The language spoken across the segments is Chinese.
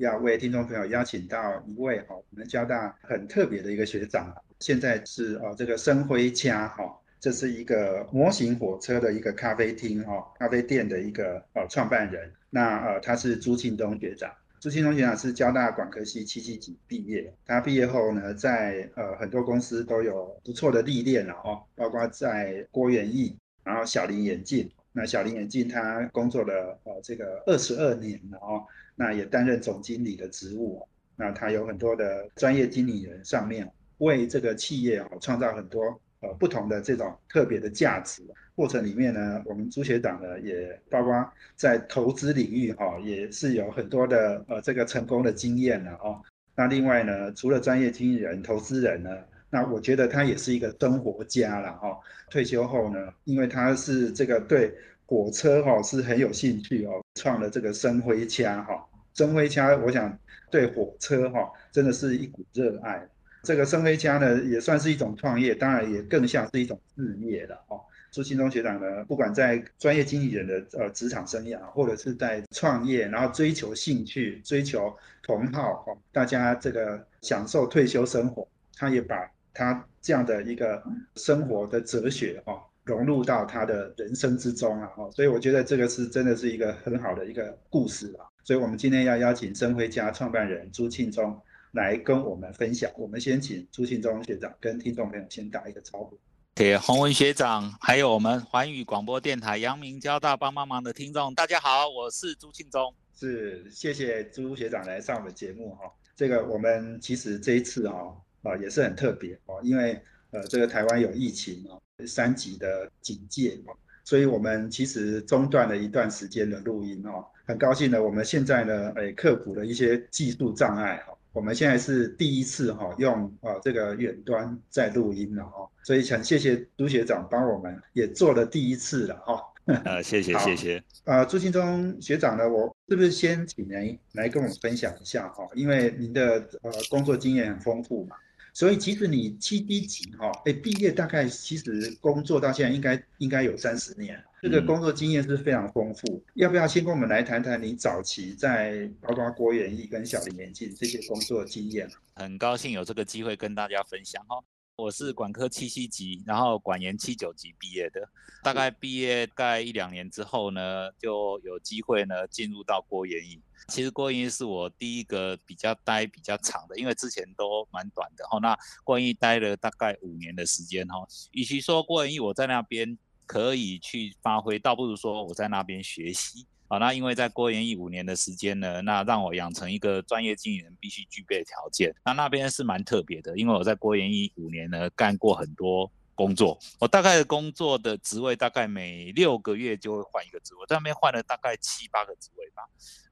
要为听众朋友邀请到一位哈我们交大很特别的一个学长，现在是哦这个生辉家哈，这是一个模型火车的一个咖啡厅哈咖啡店的一个呃创办人，那呃他是朱庆东学长。朱庆东学长是交大管科系七七级毕业，他毕业后呢，在呃很多公司都有不错的历练了哦，包括在郭元益，然后小林眼镜，那小林眼镜他工作了呃这个二十二年了哦，那也担任总经理的职务，那他有很多的专业经理人上面为这个企业哦创造很多。呃，不同的这种特别的价值过程里面呢，我们朱学长呢也包括在投资领域哈，也是有很多的呃这个成功的经验了哦。那另外呢，除了专业经理人、投资人呢，那我觉得他也是一个生活家了哈。退休后呢，因为他是这个对火车哈是很有兴趣哦，创了这个生辉家哈。生辉家，我想对火车哈真的是一股热爱。这个生辉家呢，也算是一种创业，当然也更像是一种事业了哦。朱新忠学长呢，不管在专业经理人的呃职场生涯，或者是在创业，然后追求兴趣、追求同好哦，大家这个享受退休生活，他也把他这样的一个生活的哲学哦，融入到他的人生之中啊哦。所以我觉得这个是真的是一个很好的一个故事啊。所以我们今天要邀请生辉家创办人朱庆忠。来跟我们分享。我们先请朱庆忠学长跟听众朋友先打一个招呼。给洪文学长，还有我们环宇广播电台、阳明交大帮帮忙的听众，大家好，我是朱庆忠。是，谢谢朱学长来上我们节目哈。这个我们其实这一次哈啊也是很特别哦，因为呃这个台湾有疫情哦，三级的警戒哦，所以我们其实中断了一段时间的录音哦。很高兴呢，我们现在呢诶克服了一些技术障碍哈。我们现在是第一次哈用啊这个远端在录音了哈，所以想谢谢朱学长帮我们也做了第一次了哈。啊，谢谢谢谢。啊，朱庆忠学长呢，我是不是先请您来跟我们分享一下哈？因为您的呃工作经验很丰富嘛。所以其实你七 D 级哈，哎，毕业大概其实工作到现在应该应该有三十年，这个工作经验是非常丰富。要不要先跟我们来谈谈你早期在包括郭元义跟小林年进这些工作经验？很高兴有这个机会跟大家分享哈。我是管科七七级，然后管研七九级毕业的。大概毕业大概一两年之后呢，就有机会呢进入到郭元益。其实郭元益是我第一个比较待比较长的，因为之前都蛮短的哈。那郭元益待了大概五年的时间哈。与其说郭元益我在那边可以去发挥，倒不如说我在那边学习。好，那因为在郭元益五年的时间呢，那让我养成一个专业经理人必须具备的条件。那那边是蛮特别的，因为我在郭元益五年呢干过很多工作，我大概工作的职位大概每六个月就会换一个职位，在那边换了大概七八个职位吧。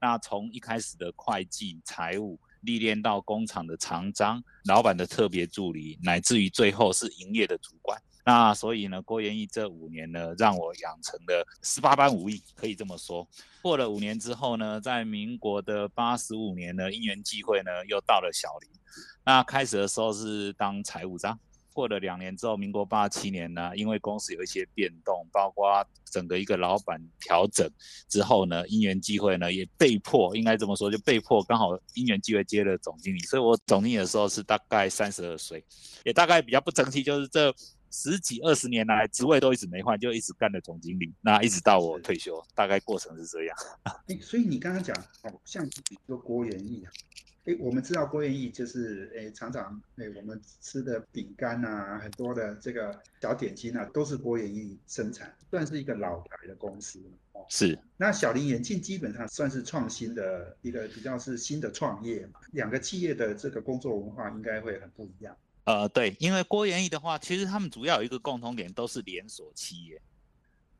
那从一开始的会计、财务历练到工厂的厂长、老板的特别助理，乃至于最后是营业的主管。那所以呢，郭元义这五年呢，让我养成了十八般武艺，可以这么说。过了五年之后呢，在民国的八十五年呢，因缘际会呢，又到了小林。那开始的时候是当财务长，过了两年之后，民国八七年呢，因为公司有一些变动，包括整个一个老板调整之后呢，因缘际会呢，也被迫应该这么说，就被迫刚好因缘际会接了总经理。所以我总经理的时候是大概三十二岁，也大概比较不争气，就是这。十几二十年来，职位都一直没换，就一直干的总经理。那一直到我退休，大概过程是这样。哎，所以你刚刚讲，哦，像比如说郭元益啊，哎，我们知道郭元益就是哎，常常哎，我们吃的饼干啊，很多的这个小点心啊，都是郭元益生产，算是一个老牌的公司。哦，是。那小林眼镜基本上算是创新的一个比较是新的创业嘛，两个企业的这个工作文化应该会很不一样。呃，对，因为郭元益的话，其实他们主要有一个共同点，都是连锁企业。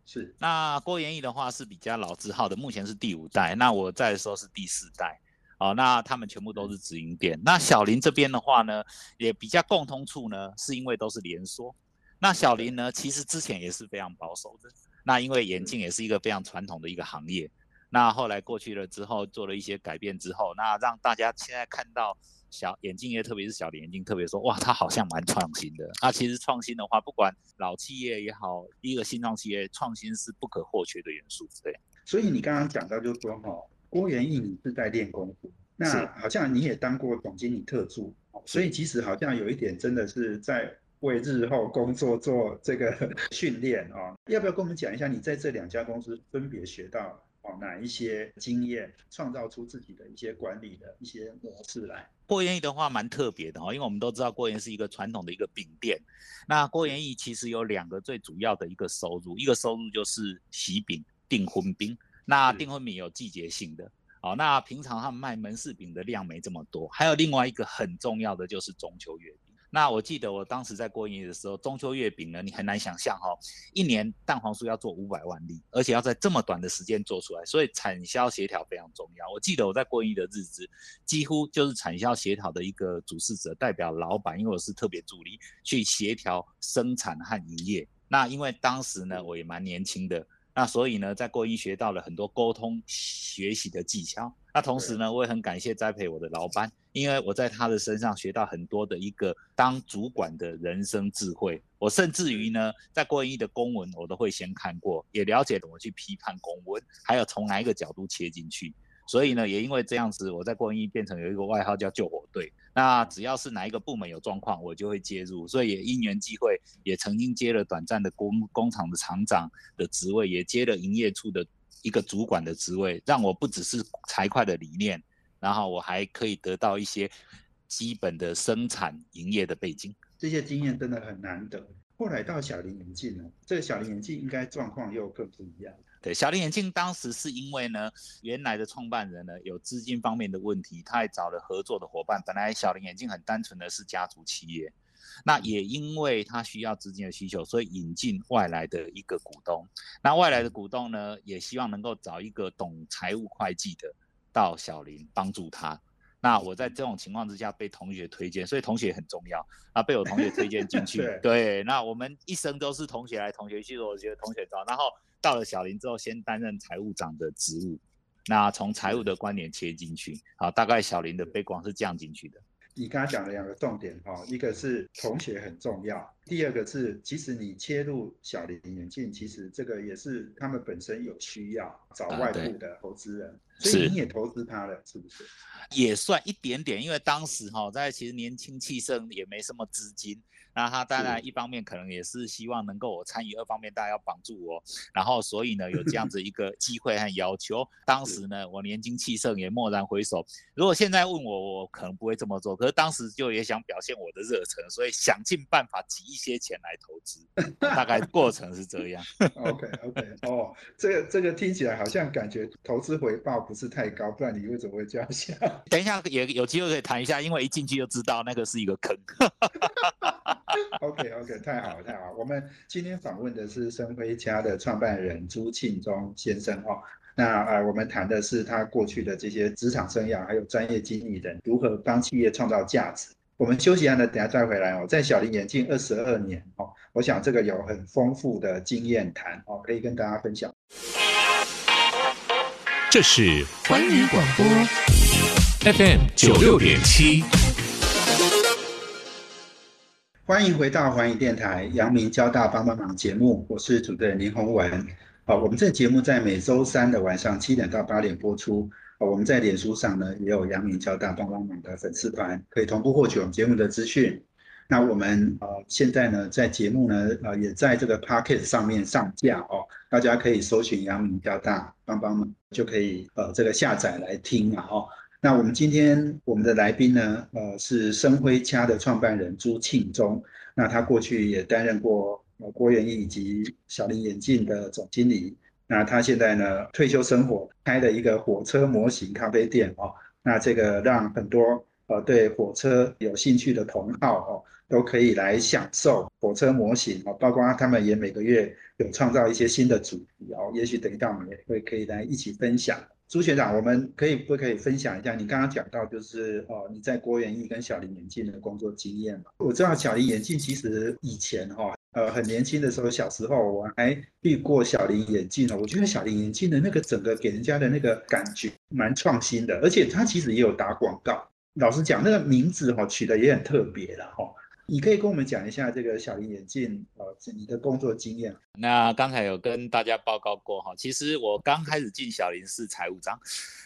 是。那郭元益的话是比较老字号的，目前是第五代。那我在的时候是第四代。哦，那他们全部都是直营店。那小林这边的话呢，也比较共通处呢，是因为都是连锁。那小林呢，其实之前也是非常保守的。那因为眼镜也是一个非常传统的一个行业，那后来过去了之后，做了一些改变之后，那让大家现在看到小眼镜业，特别是小的眼镜，特别说哇，它好像蛮创新的。那其实创新的话，不管老企业也好，一个新创企业，创新是不可或缺的元素。对。所以你刚刚讲到，就是说哈，郭元义你是在练功夫，那好像你也当过总经理特助，所以其实好像有一点真的是在。为日后工作做这个 训练啊，要不要跟我们讲一下你在这两家公司分别学到哦哪一些经验，创造出自己的一些管理的一些模式来？郭元义的话蛮特别的哦，因为我们都知道郭元是一个传统的一个饼店，那郭元义其实有两个最主要的一个收入，一个收入就是喜饼订婚饼，那订婚饼有季节性的，哦，那平常他们卖门市饼的量没这么多，还有另外一个很重要的就是中秋月饼。那我记得我当时在过营业的时候，中秋月饼呢，你很难想象哈，一年蛋黄酥要做五百万粒，而且要在这么短的时间做出来，所以产销协调非常重要。我记得我在过营的日子，几乎就是产销协调的一个主事者，代表老板，因为我是特别助理，去协调生产和营业。那因为当时呢，我也蛮年轻的。那所以呢，在过音学到了很多沟通学习的技巧。那同时呢，我也很感谢栽培我的老板，因为我在他的身上学到很多的一个当主管的人生智慧。我甚至于呢，在郭文义的公文我都会先看过，也了解怎么去批判公文，还有从哪一个角度切进去。所以呢，也因为这样子，我在郭文义变成有一个外号叫救火队。那只要是哪一个部门有状况，我就会介入。所以也因缘际会，也曾经接了短暂的工工厂的厂长的职位，也接了营业处的一个主管的职位，让我不只是财会的理念，然后我还可以得到一些基本的生产营业的背景。这些经验真的很难得。后来到小林眼镜呢，这个小林眼镜应该状况又更不一样。对，小林眼镜当时是因为呢，原来的创办人呢有资金方面的问题，他还找了合作的伙伴。本来小林眼镜很单纯的是家族企业，那也因为他需要资金的需求，所以引进外来的一个股东。那外来的股东呢，也希望能够找一个懂财务会计的到小林帮助他。那我在这种情况之下被同学推荐，所以同学很重要啊，被我同学推荐进 去。对，那我们一生都是同学来同学去，我觉得同学找。然后到了小林之后，先担任财务长的职务，那从财务的观点切进去，好，大概小林的背光是这样进去的。你刚刚讲了两个重点哈，一个是同学很重要，第二个是其实你切入小林眼镜，其实这个也是他们本身有需要找外部的投资人，所以你也投资他了，是不是？也算一点点，因为当时哈在其实年轻气盛，也没什么资金。那他当然一方面可能也是希望能够我参与，二方面大家要帮助我，然后所以呢有这样子一个机会和要求。当时呢我年轻气盛，也蓦然回首，如果现在问我，我可能不会这么做。可是当时就也想表现我的热忱，所以想尽办法挤一些钱来投资。大概过程是这样。OK OK 哦，这个这个听起来好像感觉投资回报不是太高，不然你为什么会这样想？等一下也有机会可以谈一下，因为一进去就知道那个是一个坑。OK OK，太好了太好了，我们今天访问的是生辉家的创办人朱庆忠先生哦。那呃，我们谈的是他过去的这些职场生涯，还有专业经理人如何帮企业创造价值。我们休息一下呢，等下再回来哦。在小林眼镜二十二年哦，我想这个有很丰富的经验谈哦，可以跟大家分享。这是环宇广播 FM 九六点七。欢迎回到环宇电台阳明交大帮帮忙节目，我是主持人林宏文。好，我们这节目在每周三的晚上七点到八点播出。我们在脸书上呢也有阳明交大帮帮忙的粉丝团，可以同步获取我们节目的资讯。那我们呃现在呢在节目呢呃也在这个 Pocket 上面上架哦，大家可以搜寻阳明交大帮帮忙，就可以呃这个下载来听啊哦。那我们今天我们的来宾呢，呃，是生辉家的创办人朱庆忠。那他过去也担任过呃郭元义以及小林眼镜的总经理。那他现在呢退休生活，开了一个火车模型咖啡店哦。那这个让很多呃对火车有兴趣的同好哦，都可以来享受火车模型哦。包括他们也每个月有创造一些新的主题哦。也许等一下我们也会可以来一起分享。朱学长，我们可以不可以分享一下？你刚刚讲到就是哦，你在郭元义跟小林眼镜的工作经验嘛？我知道小林眼镜其实以前哈，呃，很年轻的时候，小时候我还遇过小林眼镜哦。我觉得小林眼镜的那个整个给人家的那个感觉蛮创新的，而且它其实也有打广告。老实讲，那个名字哈取的也很特别了哈。你可以跟我们讲一下这个小林眼镜，呃，你的工作经验。那刚才有跟大家报告过哈，其实我刚开始进小林是财务长，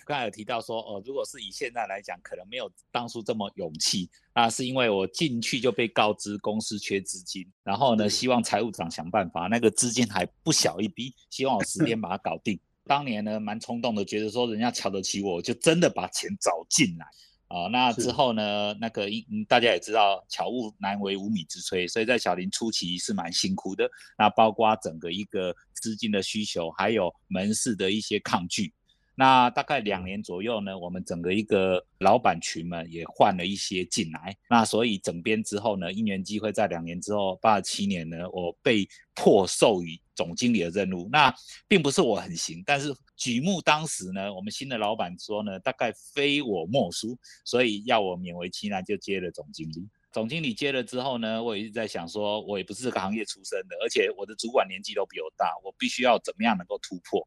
刚才有提到说，哦，如果是以现在来讲，可能没有当初这么勇气，那是因为我进去就被告知公司缺资金，然后呢，希望财务长想办法，那个资金还不小一笔，希望我十天把它搞定。当年呢，蛮冲动的，觉得说人家瞧得起我，就真的把钱找进来。啊，那之后呢？那个嗯，大家也知道，巧妇难为无米之炊，所以在小林初期是蛮辛苦的。那包括整个一个资金的需求，还有门市的一些抗拒。那大概两年左右呢，我们整个一个老板群们也换了一些进来。那所以整编之后呢，因缘机会在两年之后，八七年呢，我被迫授予总经理的任务。那并不是我很行，但是举目当时呢，我们新的老板说呢，大概非我莫属，所以要我勉为其难就接了总经理。总经理接了之后呢，我也一直在想说，我也不是这个行业出身的，而且我的主管年纪都比我大，我必须要怎么样能够突破。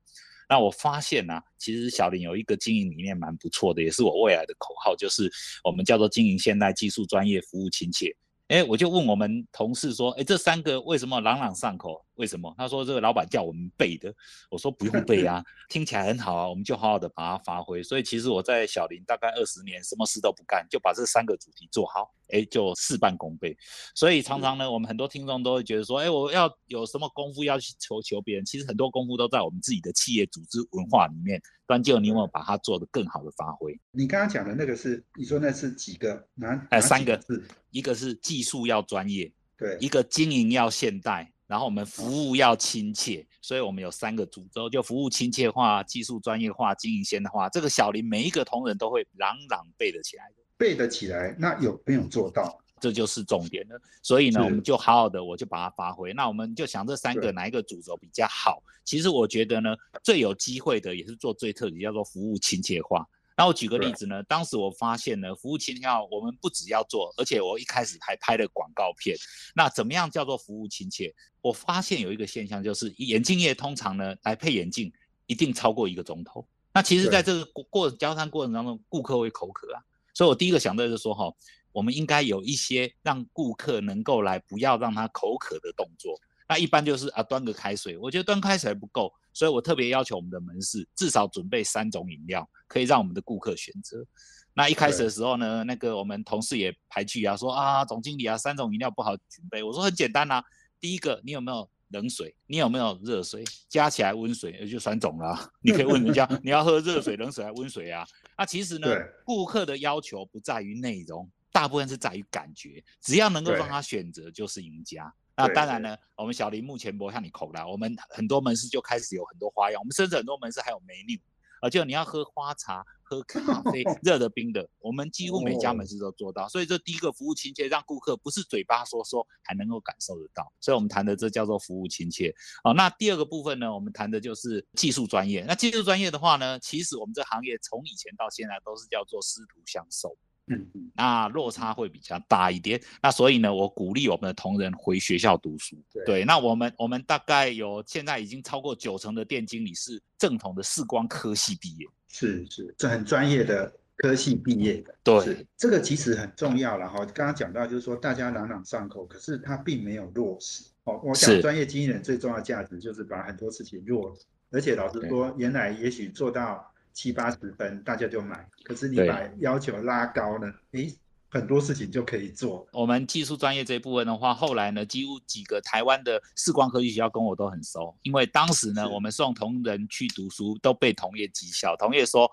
那我发现呢，其实小林有一个经营理念蛮不错的，也是我未来的口号，就是我们叫做经营现代、技术专业、服务亲切。哎，我就问我们同事说，哎，这三个为什么朗朗上口？为什么？他说这个老板叫我们背的。我说不用背啊，听起来很好啊，我们就好好的把它发挥。所以其实我在小林大概二十年，什么事都不干，就把这三个主题做好，哎，就事半功倍。所以常常呢，我们很多听众都会觉得说，哎，我要有什么功夫要去求求别人？其实很多功夫都在我们自己的企业组织文化里面。关键你有没有把它做得更好的发挥？你刚刚讲的那个是，你说那是几个？哪？哎，三个字，一个是技术要专业，对，一个经营要现代，然后我们服务要亲切，所以我们有三个主轴，就服务亲切化、技术专业化、经营现代化。这个小林每一个同仁都会朗朗背得起来的，背得起来，那有没有做到？这就是重点了，所以呢，我们就好好的，我就把它发挥。那我们就想这三个哪一个主轴比较好？其实我觉得呢，最有机会的也是做最特别，叫做服务亲切化。那我举个例子呢，当时我发现呢，服务亲切化我们不只要做，而且我一开始还拍了广告片。那怎么样叫做服务亲切？我发现有一个现象，就是眼镜业通常呢来配眼镜一定超过一个钟头。那其实在这个过过交谈过程当中，顾客会口渴啊，所以我第一个想到就是说哈。我们应该有一些让顾客能够来，不要让他口渴的动作。那一般就是啊，端个开水，我觉得端开水还不够，所以我特别要求我们的门市至少准备三种饮料，可以让我们的顾客选择。那一开始的时候呢，那个我们同事也排拒啊，说啊，总经理啊，三种饮料不好准备。我说很简单呐，第一个，你有没有冷水？你有没有热水？加起来温水也就三种了。你可以问人家，你要喝热水、冷水还是温水啊？那其实呢，顾客的要求不在于内容。大部分是在于感觉，只要能够让他选择，就是赢家。那当然呢，我们小林目前不向你口啦，我们很多门市就开始有很多花样。我们甚至很多门市还有美女，而就你要喝花茶、喝咖啡，热的、冰的，我们几乎每家门市都做到。所以这第一个服务亲切，让顾客不是嘴巴说说，还能够感受得到。所以我们谈的这叫做服务亲切。哦，那第二个部分呢，我们谈的就是技术专业。那技术专业的话呢，其实我们这行业从以前到现在都是叫做师徒相授。嗯，那落差会比较大一点。那所以呢，我鼓励我们的同仁回学校读书。对，那我们我们大概有现在已经超过九成的店经理是正统的视光科系毕业。是是，这很专业的科系毕业的。对，这个其实很重要了哈。刚刚讲到就是说大家朗朗上口，可是他并没有落实。哦，我想专业经纪人最重要的价值就是把很多事情落实，而且老实说，原来也许做到。七八十分大家就买，可是你把要求拉高了，诶，很多事情就可以做。我们技术专业这一部分的话，后来呢，几乎几个台湾的视光科技学校跟我都很熟，因为当时呢，我们送同仁去读书都被同业讥笑，同业说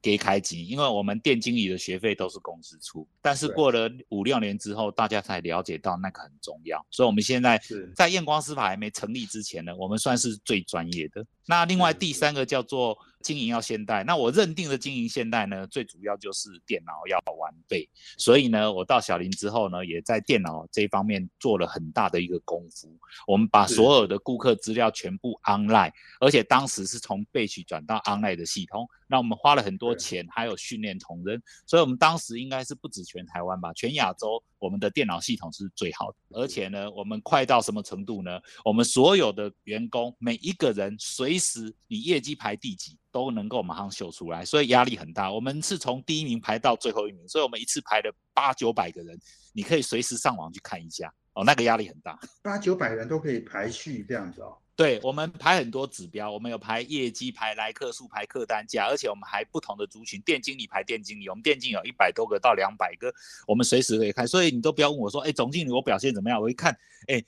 给开机，因为我们店经理的学费都是公司出。但是过了五六年之后，大家才了解到那个很重要，所以我们现在在验光师法还没成立之前呢，我们算是最专业的。那另外第三个叫做经营要现代。那我认定的经营现代呢，最主要就是电脑要完备。所以呢，我到小林之后呢，也在电脑这一方面做了很大的一个功夫。我们把所有的顾客资料全部 online，而且当时是从备取转到 online 的系统。那我们花了很多钱，还有训练同仁。所以我们当时应该是不止全台湾吧，全亚洲我们的电脑系统是最好的。而且呢，我们快到什么程度呢？我们所有的员工每一个人随时你业绩排第几都能够马上秀出来，所以压力很大。我们是从第一名排到最后一名，所以我们一次排了八九百个人，你可以随时上网去看一下哦，那个压力很大。八九百人都可以排序这样子哦。对我们排很多指标，我们有排业绩、排来客数、排客单价，而且我们还不同的族群，店经理排店经理，我们店经理有一百多个到两百个，我们随时可以看。所以你都不要问我说，哎，总经理我表现怎么样？我一看，哎，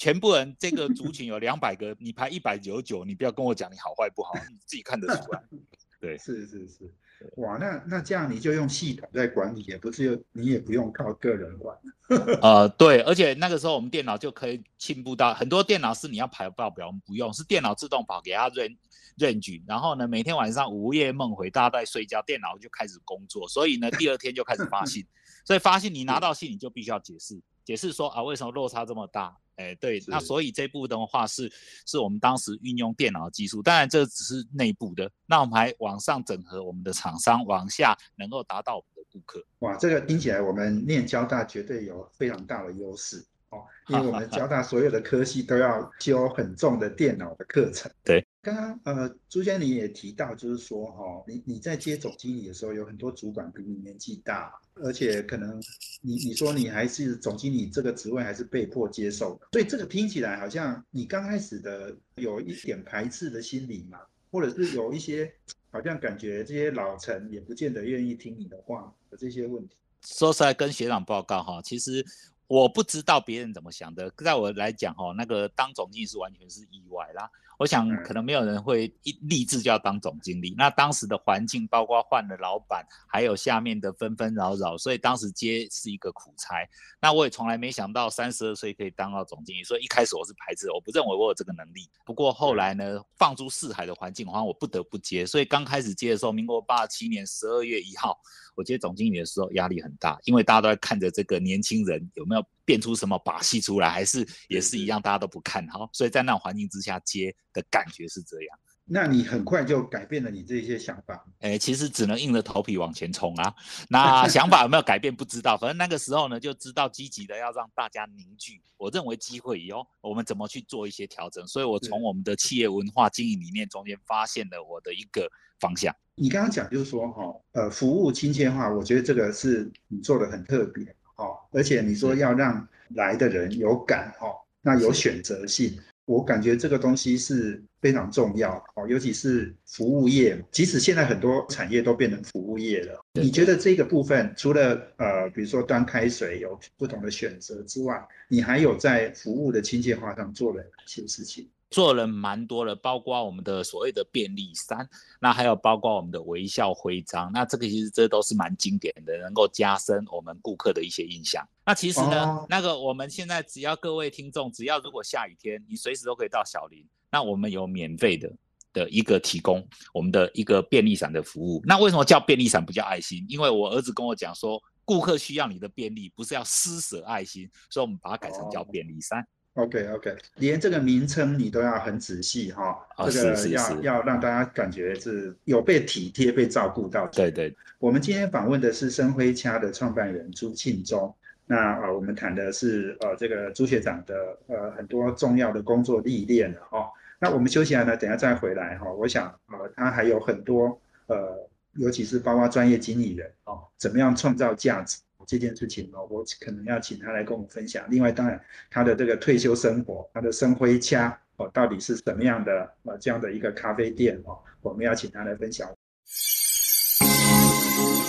全部人这个族群有两百个，你排一百九十九，你不要跟我讲你好坏不好，你自己看得出来。对，是是是。哇，那那这样你就用系统在管理，也不是你也不用靠个人管。呃，对，而且那个时候我们电脑就可以进步到很多电脑是你要排报表，我们不用，是电脑自动跑给他认认举，然后呢，每天晚上午夜梦回，大家在睡觉，电脑就开始工作，所以呢，第二天就开始发信，所以发信你拿到信你就必须要解释，解释说啊为什么落差这么大。哎，对，那所以这部的话是是我们当时运用电脑技术，当然这只是内部的，那我们还往上整合我们的厂商，往下能够达到我们的顾客。哇，这个听起来我们念交大绝对有非常大的优势哦，因为我们交大所有的科系都要修很重的电脑的课程。对。刚刚呃，朱先你也提到，就是说哦，你你在接总经理的时候，有很多主管比你年纪大，而且可能你你说你还是总经理这个职位还是被迫接受，所以这个听起来好像你刚开始的有一点排斥的心理嘛，或者是有一些好像感觉这些老臣也不见得愿意听你的话的这些问题。说出来跟学长报告哈，其实。我不知道别人怎么想的，在我来讲，哦，那个当总经理是完全是意外啦。我想可能没有人会一立志就要当总经理。那当时的环境，包括换了老板，还有下面的纷纷扰扰，所以当时接是一个苦差。那我也从来没想到三十二岁可以当到总经理，所以一开始我是排斥，我不认为我有这个能力。不过后来呢，放诸四海的环境，好像我不得不接。所以刚开始接的时候，民国八七年十二月一号。我接总经理的时候压力很大，因为大家都在看着这个年轻人有没有变出什么把戏出来，还是也是一样，大家都不看好，所以在那种环境之下接的感觉是这样。那你很快就改变了你这些想法？哎，其实只能硬着头皮往前冲啊。那想法有没有改变不知道，反正那个时候呢，就知道积极的要让大家凝聚。我认为机会以后我们怎么去做一些调整，所以我从我们的企业文化经营理念中间发现了我的一个方向。你刚刚讲就是说哈，呃，服务亲切化，我觉得这个是你做的很特别哦，而且你说要让来的人有感哦，那有选择性。我感觉这个东西是非常重要哦，尤其是服务业，即使现在很多产业都变成服务业了。你觉得这个部分除了呃，比如说端开水有不同的选择之外，你还有在服务的亲切化上做了哪些事情？做了蛮多的，包括我们的所谓的便利三，那还有包括我们的微笑徽章，那这个其实这都是蛮经典的，能够加深我们顾客的一些印象。那其实呢，那个我们现在只要各位听众，只要如果下雨天，你随时都可以到小林，那我们有免费的的一个提供我们的一个便利伞的服务。那为什么叫便利伞不叫爱心？因为我儿子跟我讲说，顾客需要你的便利，不是要施舍爱心，所以我们把它改成叫便利衫。OK OK，连这个名称你都要很仔细哈，这个要要让大家感觉是有被体贴、被照顾到。对对，我们今天访问的是生辉掐的创办人朱庆忠，那呃我们谈的是呃这个朱学长的呃很多重要的工作历练哦。那我们休息完呢，等下再回来哈。我想呃他还有很多呃，尤其是包括专业经理人哦，怎么样创造价值。这件事情哦，我可能要请他来跟我们分享。另外，当然他的这个退休生活，他的生辉家哦，到底是什么样的呃这样的一个咖啡店哦，我们要请他来分享。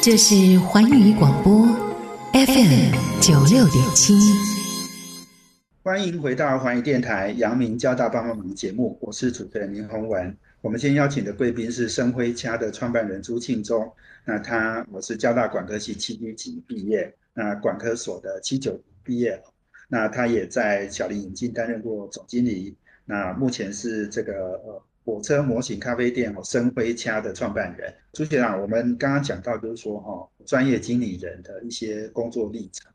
这是环宇广播 FM 九六点七，欢迎回到环宇电台阳明交大帮帮忙节目，我是主持人林宏文。我们今天邀请的贵宾是生辉家的创办人朱庆忠。那他我是交大管科系七一级毕业，那管科所的七九毕业，那他也在小林引进担任过总经理，那目前是这个呃火车模型咖啡店哦深辉掐的创办人朱学长。我们刚刚讲到就是说哈，专业经理人的一些工作历程。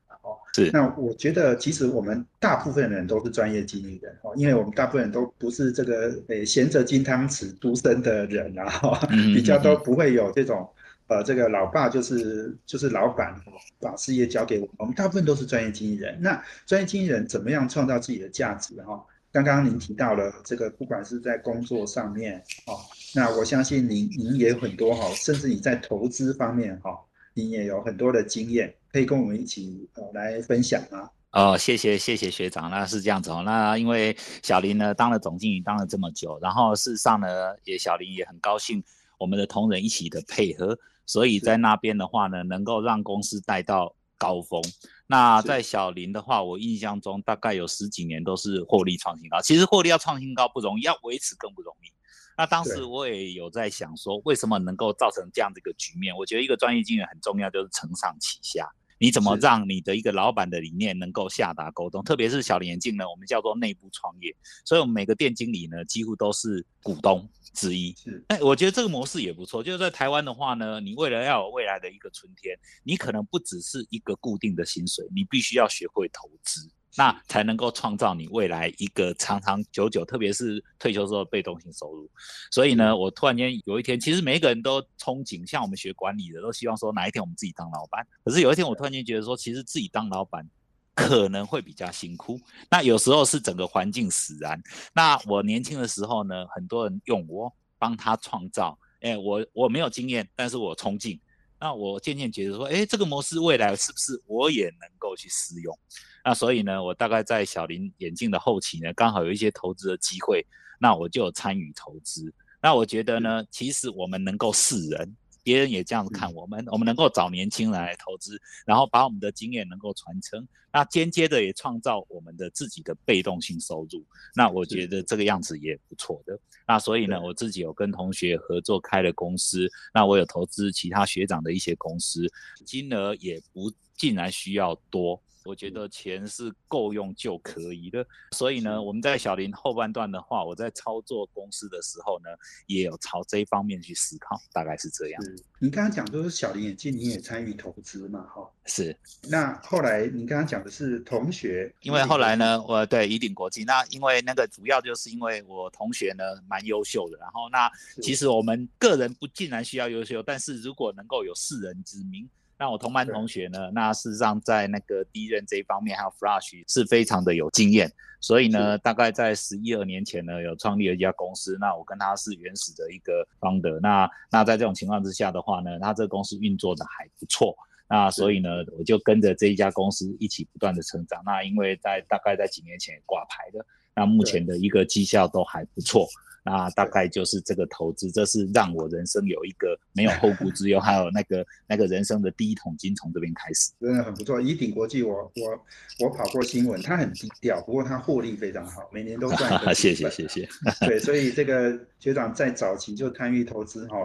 是，那我觉得其实我们大部分人都是专业经理人哦，因为我们大部分人都不是这个诶闲着金汤匙独生的人啊，比较都不会有这种呃这个老爸就是就是老板把事业交给我们，我们大部分都是专业经理人。那专业经理人怎么样创造自己的价值哈？刚刚您提到了这个，不管是在工作上面哦，那我相信您您也有很多哈，甚至你在投资方面哈，你也有很多的经验。可以跟我们一起呃来分享吗？哦，谢谢谢谢学长，那是这样子哦。那因为小林呢当了总经理当了这么久，然后事实上呢也小林也很高兴我们的同仁一起的配合，所以在那边的话呢能够让公司带到高峰。那在小林的话，我印象中大概有十几年都是获利创新高。其实获利要创新高不容易，要维持更不容易。那当时我也有在想说，为什么能够造成这样的一个局面？我觉得一个专业经理很重要，就是承上启下。你怎么让你的一个老板的理念能够下达沟通？特别是小林眼镜呢，我们叫做内部创业，所以我们每个店经理呢，几乎都是股东之一。是，哎，我觉得这个模式也不错。就是在台湾的话呢，你为了要有未来的一个春天，你可能不只是一个固定的薪水，你必须要学会投资。那才能够创造你未来一个长长久久，特别是退休之后被动性收入。所以呢，我突然间有一天，其实每一个人都憧憬，像我们学管理的，都希望说哪一天我们自己当老板。可是有一天，我突然间觉得说，其实自己当老板可能会比较辛苦。那有时候是整个环境使然。那我年轻的时候呢，很多人用我帮他创造，哎，我我没有经验，但是我冲劲。那我渐渐觉得说，哎，这个模式未来是不是我也能够去适用？那所以呢，我大概在小林眼镜的后期呢，刚好有一些投资的机会，那我就参与投资。那我觉得呢，其实我们能够示人。别人也这样子看我们，我们能够找年轻人来投资，然后把我们的经验能够传承，那间接的也创造我们的自己的被动性收入。那我觉得这个样子也不错的。那所以呢，我自己有跟同学合作开了公司，那我有投资其他学长的一些公司，金额也不竟然需要多。我觉得钱是够用就可以的，所以呢，我们在小林后半段的话，我在操作公司的时候呢，也有朝这一方面去思考，大概是这样。您刚刚讲都是小林眼镜，你也参与投资嘛？哈，是。那后来您刚刚讲的是同学，因为后来呢，我对宜鼎国际，那因为那个主要就是因为我同学呢蛮优秀的，然后那其实我们个人不竟然需要优秀，但是如果能够有世人之名。那我同班同学呢？那事实上在那个第一任这一方面，还有 Flash 是非常的有经验，所以呢，大概在十一二年前呢，有创立了一家公司。那我跟他是原始的一个 founder。那那在这种情况之下的话呢，他这个公司运作的还不错。那所以呢，我就跟着这一家公司一起不断的成长。那因为在大概在几年前挂牌的，那目前的一个绩效都还不错。那大概就是这个投资，这是让我人生有一个没有后顾之忧，还有那个那个人生的第一桶金从这边开始，真的很不错。以鼎国际，我我我跑过新闻，它很低调，不过它获利非常好，每年都赚。谢谢谢谢。对，所以这个学长在早期就参与投资哈。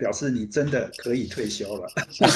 表示你真的可以退休了，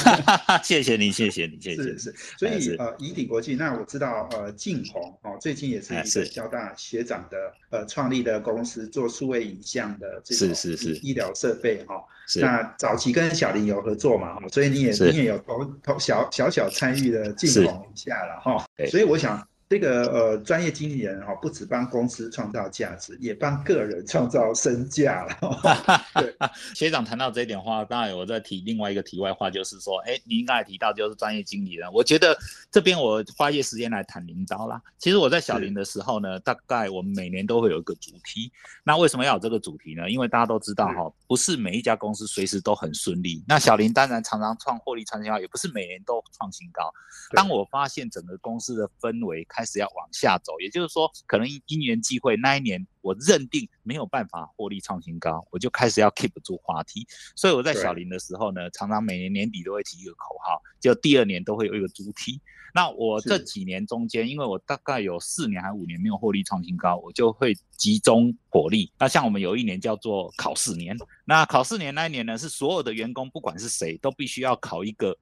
谢谢你，谢谢你，谢谢。是是，所以呃，怡鼎国际，那我知道呃，晋宏哦，最近也是一个交大学长的呃创立的公司，做数位影像的这种是是是医疗设备哈。那早期跟小林有合作嘛，所以你也你也有投投小小小参与的晋宏一下了哈。所以我想。这个呃，专业经理人哈，不止帮公司创造价值，也帮个人创造身价了。对，学长谈到这一点话，当然我在提另外一个题外话，就是说，哎，您刚才提到就是专业经理人，我觉得这边我花一些时间来谈领导啦。其实我在小林的时候呢，大概我们每年都会有一个主题。那为什么要有这个主题呢？因为大家都知道哈，不是每一家公司随时都很顺利。那小林当然常常创获利创新高，也不是每年都创新高。当我发现整个公司的氛围开始要往下走，也就是说，可能因缘际会，那一年我认定没有办法获利创新高，我就开始要 keep 住滑梯。所以我在小林的时候呢，常常每年年底都会提一个口号，就第二年都会有一个主题。那我这几年中间，因为我大概有四年还五年没有获利创新高，我就会集中火力。那像我们有一年叫做考试年，那考试年那一年呢，是所有的员工不管是谁都必须要考一个。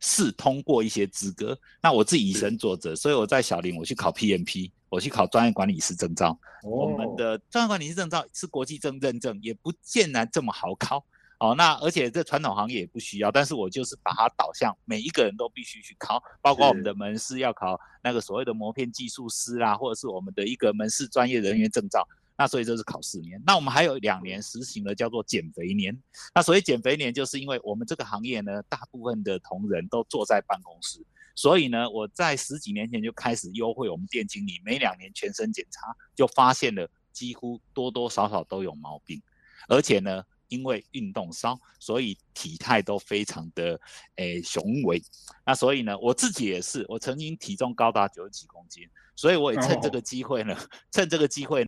试通过一些资格。那我自己以身作则，所以我在小林我去考 PMP，我去考专业管理师证照。我们的专业管理师证照是国际证认证，也不见然这么好考。哦，那而且这传统行业也不需要，但是我就是把它导向每一个人都必须去考，包括我们的门市要考那个所谓的磨片技术师啦，或者是我们的一个门市专业人员证照。那所以这是考四年，那我们还有两年实行了叫做减肥年。那所以减肥年，就是因为我们这个行业呢，大部分的同仁都坐在办公室，所以呢，我在十几年前就开始优惠我们店经理每两年全身检查，就发现了几乎多多少少都有毛病，而且呢，因为运动少，所以体态都非常的诶雄伟。那所以呢，我自己也是，我曾经体重高达九十几公斤，所以我也趁这个机会呢，趁这个机会。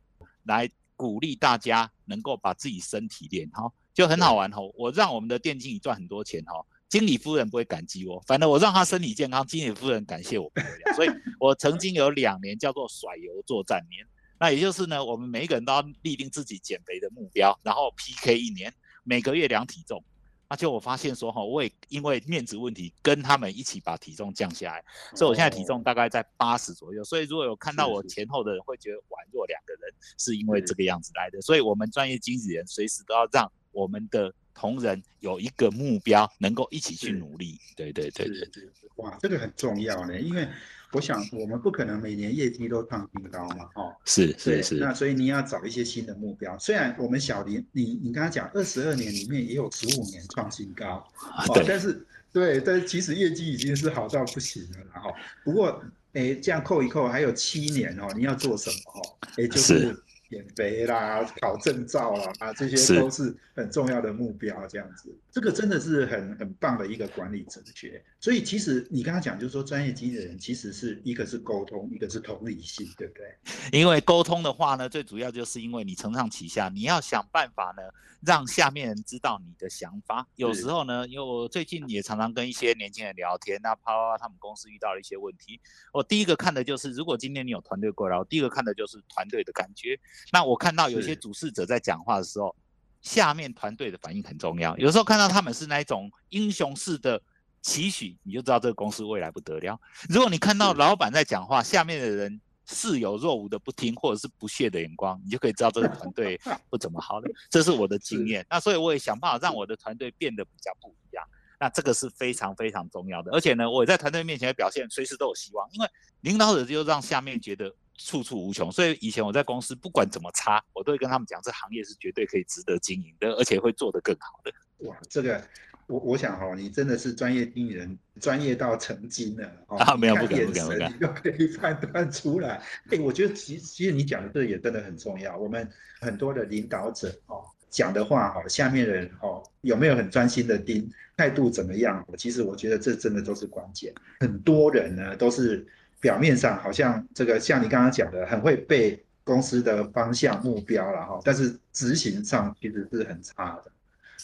来鼓励大家能够把自己身体练好，就很好玩哦。我让我们的店经理赚很多钱哦，经理夫人不会感激我，反正我让他身体健康，经理夫人感谢我。所以我曾经有两年叫做甩油作战年，那也就是呢，我们每一个人都要立定自己减肥的目标，然后 PK 一年，每个月量体重。那就我发现说哈，我也因为面子问题跟他们一起把体重降下来，所以我现在体重大概在八十左右。所以如果有看到我前后的人会觉得宛若两个人，是因为这个样子来的。所以我们专业经纪人随时都要让我们的同仁有一个目标，能够一起去努力。对对对对对，哇，这个很重要呢，因为。我想，我们不可能每年业绩都创新高嘛，哦，是是是，那所以你要找一些新的目标。虽然我们小林，你你刚刚讲二十二年里面也有十五年创新高，哦，但是对，但是其实业绩已经是好到不行了，然后不过，哎，这样扣一扣，还有七年哦，你要做什么？哦，哎，就是。减肥啦，考证照啦，啊，这些都是很重要的目标。这样子，这个真的是很很棒的一个管理哲学。所以，其实你刚刚讲，就是说，专业经理人其实是一个是沟通，一个是同理心，对不对？因为沟通的话呢，最主要就是因为你承上启下，你要想办法呢，让下面人知道你的想法。有时候呢，因为我最近也常常跟一些年轻人聊天，那啪啪啪他们公司遇到了一些问题，我第一个看的就是，如果今天你有团队过来，我第一个看的就是团队的感觉。那我看到有些主事者在讲话的时候，下面团队的反应很重要。有时候看到他们是那一种英雄式的期许，你就知道这个公司未来不得了。如果你看到老板在讲话，下面的人似有若无的不听，或者是不屑的眼光，你就可以知道这个团队不怎么好了。这是我的 经验。那所以我也想办法让我的团队变得比较不一样。那这个是非常非常重要的。而且呢，我在团队面前的表现随时都有希望，因为领导者就让下面觉得。处处无穷，所以以前我在公司不管怎么差，我都会跟他们讲，这行业是绝对可以值得经营的，而且会做得更好的。哇，这个我我想哈，你真的是专业经理人，专业到成精了啊！没有不敢不敢不敢，你都可以判断出来。哎，我觉得其其实你讲的这也真的很重要。我们很多的领导者哦讲的话哈，下面的人哦有没有很专心的听，态度怎么样？其实我觉得这真的都是关键。很多人呢都是。表面上好像这个像你刚刚讲的，很会背公司的方向目标了哈，但是执行上其实是很差的。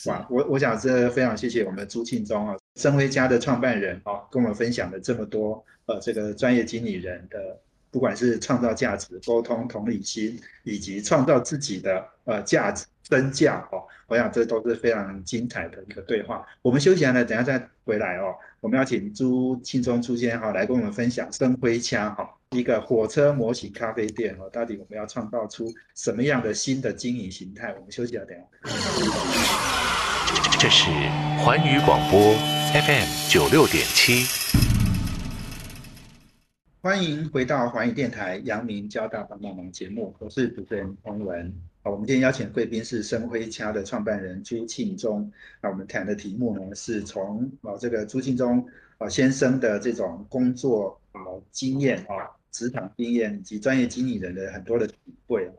哇，我我想这非常谢谢我们朱庆忠啊，生辉家的创办人啊，跟我们分享了这么多呃这个专业经理人的。不管是创造价值、沟通、同理心，以及创造自己的呃价值、身价哦，我想这都是非常精彩的一个对话。我们休息完了，等下再回来哦。我们要请朱庆忠出现哈，来跟我们分享生辉枪哈一个火车模型咖啡店哦，到底我们要创造出什么样的新的经营形态？我们休息了，等下。这是环宇广播 FM 九六点七。欢迎回到环宇电台阳明交大帮帮忙节目，我是主持人洪文。好，我们今天邀请的贵宾是深辉家的创办人朱庆忠。那我们谈的题目呢，是从啊这个朱庆忠啊先生的这种工作啊经验啊职场经验以及专业经理人的很多的体会，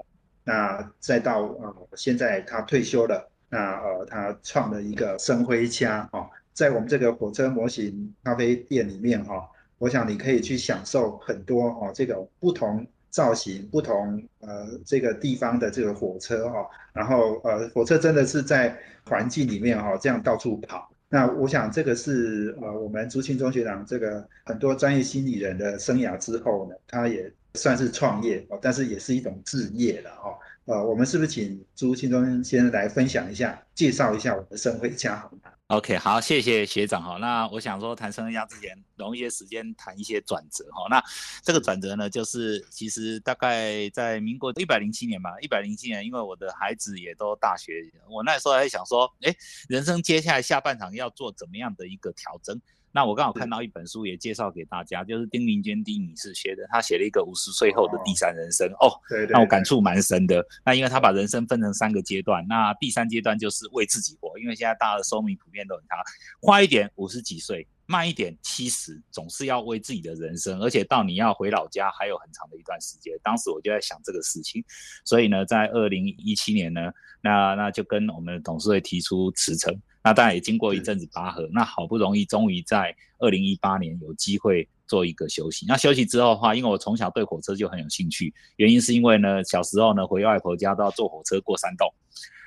那再到啊现在他退休了，那呃他创了一个生辉家啊，在我们这个火车模型咖啡店里面哈。我想你可以去享受很多哦，这个不同造型、不同呃这个地方的这个火车哈，然后呃火车真的是在环境里面哈这样到处跑。那我想这个是呃我们朱庆中学长这个很多专业心理人的生涯之后呢，他也算是创业哦，但是也是一种置业了哦。呃，我们是不是请朱庆忠先生来分享一下，介绍一下我们的生辉家好？OK，好，谢谢学长哈。那我想说，谈生涯之前，容一些时间谈一些转折哈。那这个转折呢，就是其实大概在民国一百零七年吧，一百零七年，因为我的孩子也都大学，我那时候还想说，哎，人生接下来下半场要做怎么样的一个调整？那我刚好看到一本书，也介绍给大家，就是丁明娟丁女士写的，她写了一个五十岁后的第三人生哦，对对那我感触蛮深的。那因为她把人生分成三个阶段，那第三阶段就是为自己活，因为现在大家的寿命普遍都很长，快一点五十几岁，慢一点七十，总是要为自己的人生，而且到你要回老家还有很长的一段时间。当时我就在想这个事情，所以呢，在二零一七年呢，那那就跟我们的董事会提出辞呈。那当然也经过一阵子拔河，那好不容易终于在二零一八年有机会做一个休息。那休息之后的话，因为我从小对火车就很有兴趣，原因是因为呢，小时候呢回外婆家都要坐火车过山洞。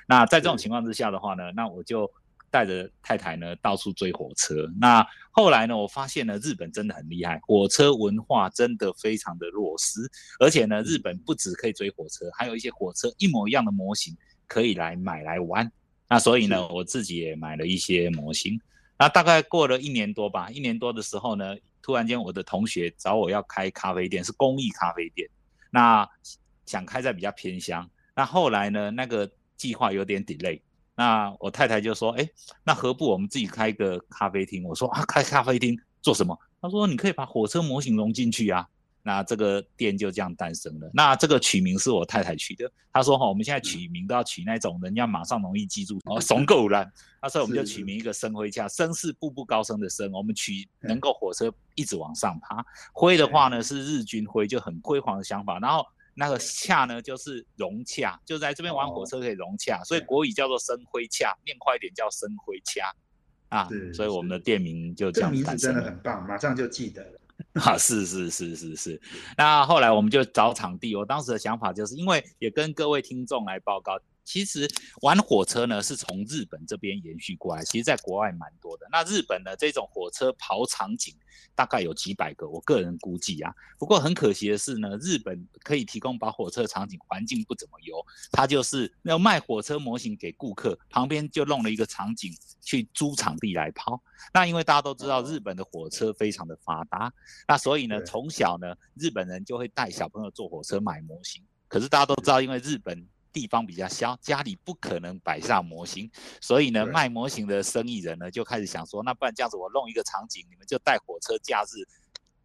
那在这种情况之下的话呢，那我就带着太太呢到处追火车。那后来呢，我发现呢，日本真的很厉害，火车文化真的非常的落实，而且呢，日本不止可以追火车，还有一些火车一模一样的模型可以来买来玩。那所以呢，我自己也买了一些模型。那大概过了一年多吧，一年多的时候呢，突然间我的同学找我要开咖啡店，是公益咖啡店。那想开在比较偏乡。那后来呢，那个计划有点 delay。那我太太就说：“哎，那何不我们自己开个咖啡厅？”我说：“啊，开咖啡厅做什么？”她说：“你可以把火车模型融进去啊。”那这个店就这样诞生了。那这个取名是我太太取的。她说：“哈，我们现在取名都要取那种人家马上容易记住，哦，怂够了。”那所以我们就取名一个“升辉恰”，升是步步高升的升，我们取能够火车一直往上爬。灰的话呢是日军灰，就很辉煌的想法。然后那个恰呢就是融洽，就在这边玩火车可以融洽，所以国语叫做升辉恰，念快一点叫升辉恰啊。所以我们的店名就这样这个名字真诞生了。的很棒，马上就记得了。啊，是是是是是。那后来我们就找场地，我当时的想法就是因为也跟各位听众来报告，其实玩火车呢是从日本这边延续过来，其实在国外蛮多的。那日本的这种火车跑场景大概有几百个，我个人估计啊。不过很可惜的是呢，日本可以提供把火车场景环境不怎么优，它就是要卖火车模型给顾客，旁边就弄了一个场景去租场地来跑。那因为大家都知道日本的火车非常的发达，那所以呢，从小呢，日本人就会带小朋友坐火车买模型。可是大家都知道，因为日本地方比较小，家里不可能摆上模型，所以呢，卖模型的生意人呢就开始想说，那不然这样子，我弄一个场景，你们就带火车假日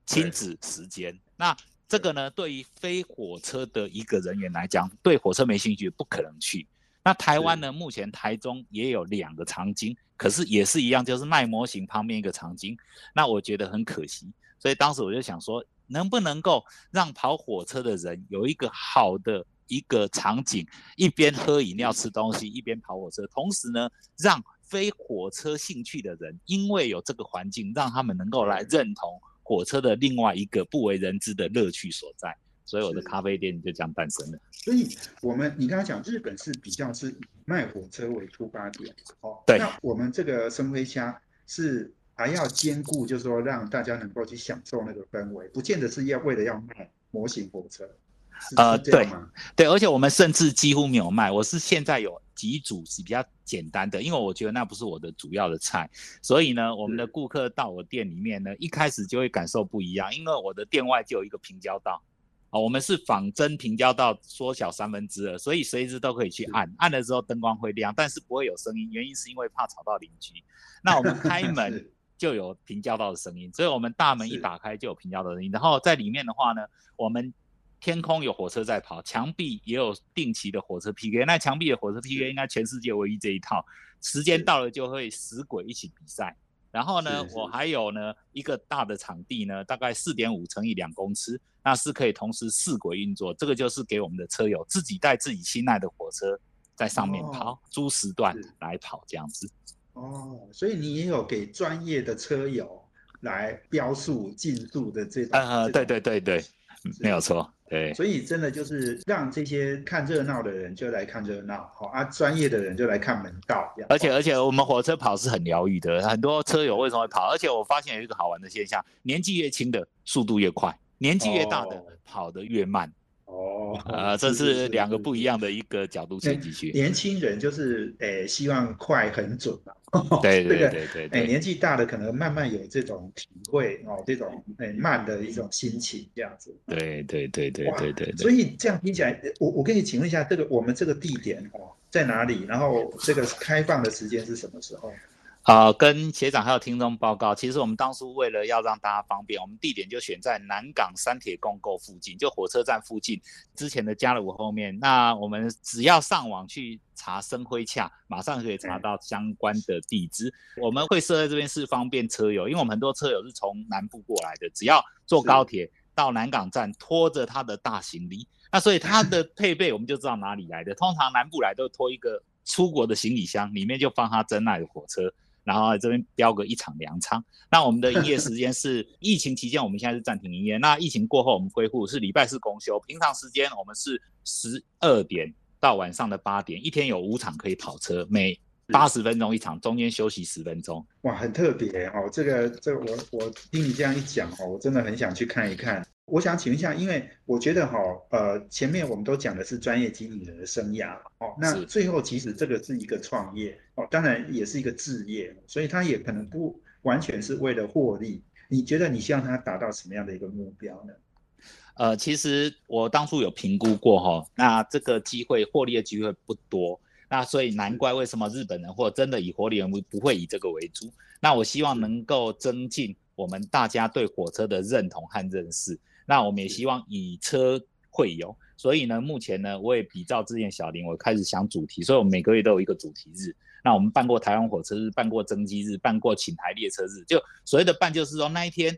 亲子时间。那这个呢，对于非火车的一个人员来讲，对火车没兴趣，不可能去。那台湾呢，目前台中也有两个场景，可是也是一样，就是卖模型旁边一个场景。那我觉得很可惜，所以当时我就想说，能不能够让跑火车的人有一个好的一个场景，一边喝饮料吃东西，一边跑火车，同时呢，让非火车兴趣的人，因为有这个环境，让他们能够来认同火车的另外一个不为人知的乐趣所在。所以我的咖啡店就这样诞生了。所以我们你刚才讲日本是比较是以卖火车为出发点，哦，对那我们这个生辉虾是还要兼顾，就是说让大家能够去享受那个氛围，不见得是要为了要卖模型火车，是呃是这样吗？对，而且我们甚至几乎没有卖。我是现在有几组是比较简单的，因为我觉得那不是我的主要的菜，所以呢，我们的顾客到我店里面呢，一开始就会感受不一样，因为我的店外就有一个平交道。哦，我们是仿真平交道缩小三分之二，所以随时都可以去按，按了之后灯光会亮，但是不会有声音，原因是因为怕吵到邻居。那我们开 门就有平交道的声音，所以我们大门一打开就有平交道的声音。然后在里面的话呢，我们天空有火车在跑，墙壁也有定期的火车 PK。那墙壁的火车 PK 应该全世界唯一这一套，时间到了就会死鬼一起比赛。然后呢我还有呢一个大的场地呢，大概四点五乘以两公尺，那是可以同时四轨运作。这个就是给我们的车友自己带自己心爱的火车在上面跑，哦租时段来跑这样子。哦，所以你也有给专业的车友来标速、竞速的这种，呃，对对对对，没有错，对。所以真的就是让这些看热闹的人就来看热闹，好啊，专业的人就来看门道，而且而且我们火车跑是很疗愈的，很多车友为什么会跑？而且我发现有一个好玩的现象，年纪越轻的速度越快，年纪越大的哦跑得越慢。哦，哦，啊，这是两个不一样的一个角度切进去。年轻人就是诶，希望快很准嘛。对对对对年纪大的可能慢慢有这种体会哦，这种诶慢的一种心情这样子。对对对对对对。所以这样听起来，我我跟你请问一下，这个我们这个地点哦在哪里？然后这个开放的时间是什么时候？好，跟学长还有听众报告，其实我们当初为了要让大家方便，我们地点就选在南港三铁共构附近，就火车站附近之前的家乐福后面。那我们只要上网去查生辉洽，马上可以查到相关的地址。我们会设在这边是方便车友，因为我们很多车友是从南部过来的，只要坐高铁到南港站，拖着他的大行李，那所以他的配备我们就知道哪里来的。通常南部来都拖一个出国的行李箱，里面就放他真爱的火车。然后这边标个一场两场。那我们的营业时间是疫情期间，我们现在是暂停营业。那疫情过后，我们恢复是礼拜四公休，平常时间我们是十二点到晚上的八点，一天有五场可以跑车，每八十分钟一场，中间休息十分钟。哇，很特别哦！这个这个，我我听你这样一讲哦，我真的很想去看一看。我想请问一下，因为我觉得哈，呃，前面我们都讲的是专业经理人的生涯哦，那最后其实这个是一个创业哦，当然也是一个置业，所以他也可能不完全是为了获利。你觉得你希望他达到什么样的一个目标呢？呃，其实我当初有评估过哈，那这个机会获利的机会不多，那所以难怪为什么日本人或真的以活力人不不会以这个为主。那我希望能够增进我们大家对火车的认同和认识。那我们也希望以车会友，所以呢，目前呢，我也比照之前小林，我开始想主题，所以我们每个月都有一个主题日。那我们办过台湾火车日，办过增机日，办过请台列车日，就所谓的办，就是说那一天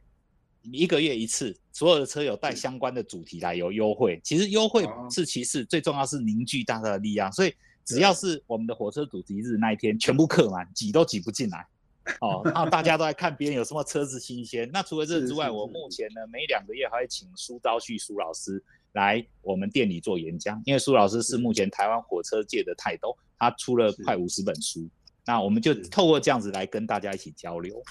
一个月一次，所有的车友带相关的主题来有优惠。其实优惠是其次，最重要是凝聚大家的力量。所以只要是我们的火车主题日那一天，全部客满，挤都挤不进来。哦，然后大家都在看别人有什么车子新鲜。那除了这之外，我目前呢每两个月还会请苏昭旭苏老师来我们店里做演讲，因为苏老师是目前台湾火车界的泰斗，他出了快五十本书。那我们就透过这样子来跟大家一起交流。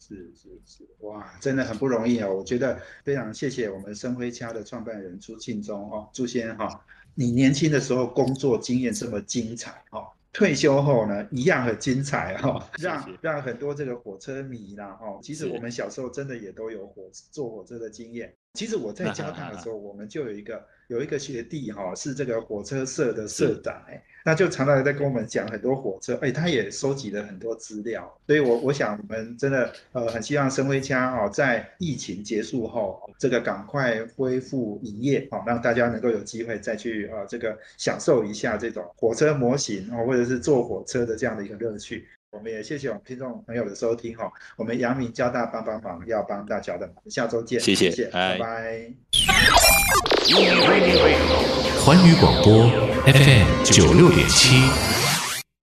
是是是，哇，真的很不容易哦。我觉得非常谢谢我们生辉家的创办人朱庆忠哦，朱先哈，你年轻的时候工作经验这么精彩哦。退休后呢，一样很精彩哈，让让很多这个火车迷啦哈，其实我们小时候真的也都有火坐火车的经验。其实我在 交大的时候，我们就有一个有一个学弟哈，是这个火车社的社长哎，那就常常在跟我们讲很多火车，哎，他也收集了很多资料，所以我我想我们真的呃很希望深威家哦，在疫情结束后，这个赶快恢复营业哦，让大家能够有机会再去呃这个享受一下这种火车模型哦，或者是坐火车的这样的一个乐趣。我们也谢谢我们听众朋友的收听哈，我们阳明交大帮帮忙要帮大家的，下周见，谢谢，拜拜。环宇广播 FM 九六点七。